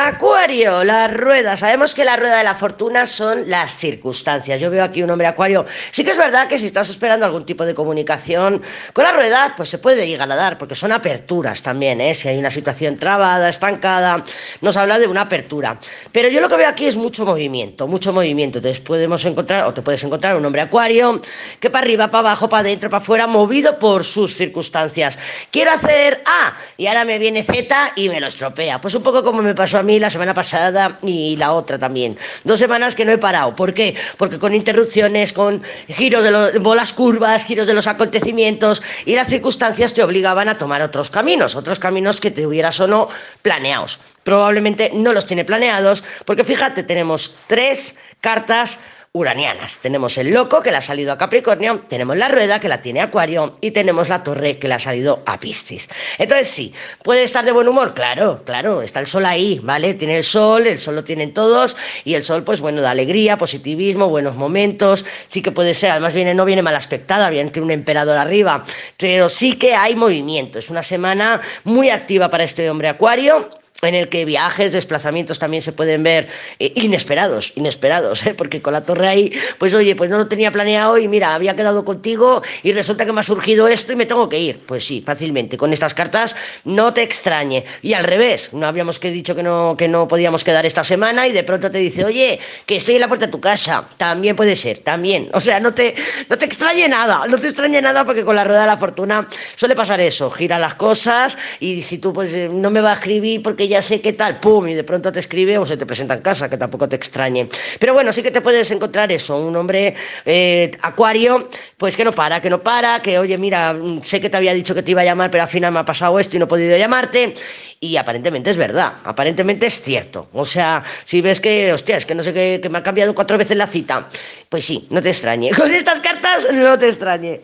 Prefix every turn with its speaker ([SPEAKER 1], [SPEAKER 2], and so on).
[SPEAKER 1] Acuario, la rueda. Sabemos que la rueda de la fortuna son las circunstancias. Yo veo aquí un hombre acuario. Sí que es verdad que si estás esperando algún tipo de comunicación con la rueda, pues se puede llegar a dar, porque son aperturas también, ¿eh? Si hay una situación trabada, estancada, nos habla de una apertura. Pero yo lo que veo aquí es mucho movimiento, mucho movimiento. Entonces podemos encontrar, o te puedes encontrar un hombre acuario que para arriba, para abajo, para adentro, para afuera, movido por sus circunstancias. Quiero hacer A y ahora me viene Z y me lo estropea. Pues un poco como me pasó a mí la semana pasada y la otra también. Dos semanas que no he parado. ¿Por qué? Porque con interrupciones, con giros de los, bolas curvas, giros de los acontecimientos y las circunstancias te obligaban a tomar otros caminos, otros caminos que te hubieras o no planeados. Probablemente no los tiene planeados, porque fíjate, tenemos tres cartas uranianas. Tenemos el loco que le ha salido a Capricornio, tenemos la rueda que la tiene Acuario y tenemos la torre que le ha salido a Piscis. Entonces sí, ¿puede estar de buen humor? Claro, claro, está el sol ahí, ¿vale? Tiene el sol, el sol lo tienen todos y el sol pues bueno, da alegría, positivismo, buenos momentos, sí que puede ser, además viene, no viene mal aspectada, viene un emperador arriba, pero sí que hay movimiento, es una semana muy activa para este hombre Acuario en el que viajes, desplazamientos también se pueden ver eh, inesperados, inesperados, ¿eh? porque con la torre ahí, pues oye, pues no lo tenía planeado y mira, había quedado contigo y resulta que me ha surgido esto y me tengo que ir. Pues sí, fácilmente, con estas cartas no te extrañe. Y al revés, no habíamos que dicho que no, que no podíamos quedar esta semana y de pronto te dice, oye, que estoy en la puerta de tu casa. También puede ser, también. O sea, no te, no te extrañe nada, no te extrañe nada porque con la rueda de la fortuna suele pasar eso, gira las cosas y si tú pues eh, no me va a escribir porque ya sé qué tal, pum, y de pronto te escribe o se te presenta en casa, que tampoco te extrañe. Pero bueno, sí que te puedes encontrar eso, un hombre eh, acuario, pues que no para, que no para, que oye, mira, mm, sé que te había dicho que te iba a llamar, pero al final me ha pasado esto y no he podido llamarte. Y aparentemente es verdad, aparentemente es cierto. O sea, si ves que, hostia, es que no sé qué, que me ha cambiado cuatro veces la cita, pues sí, no te extrañe. Con estas cartas no te extrañe.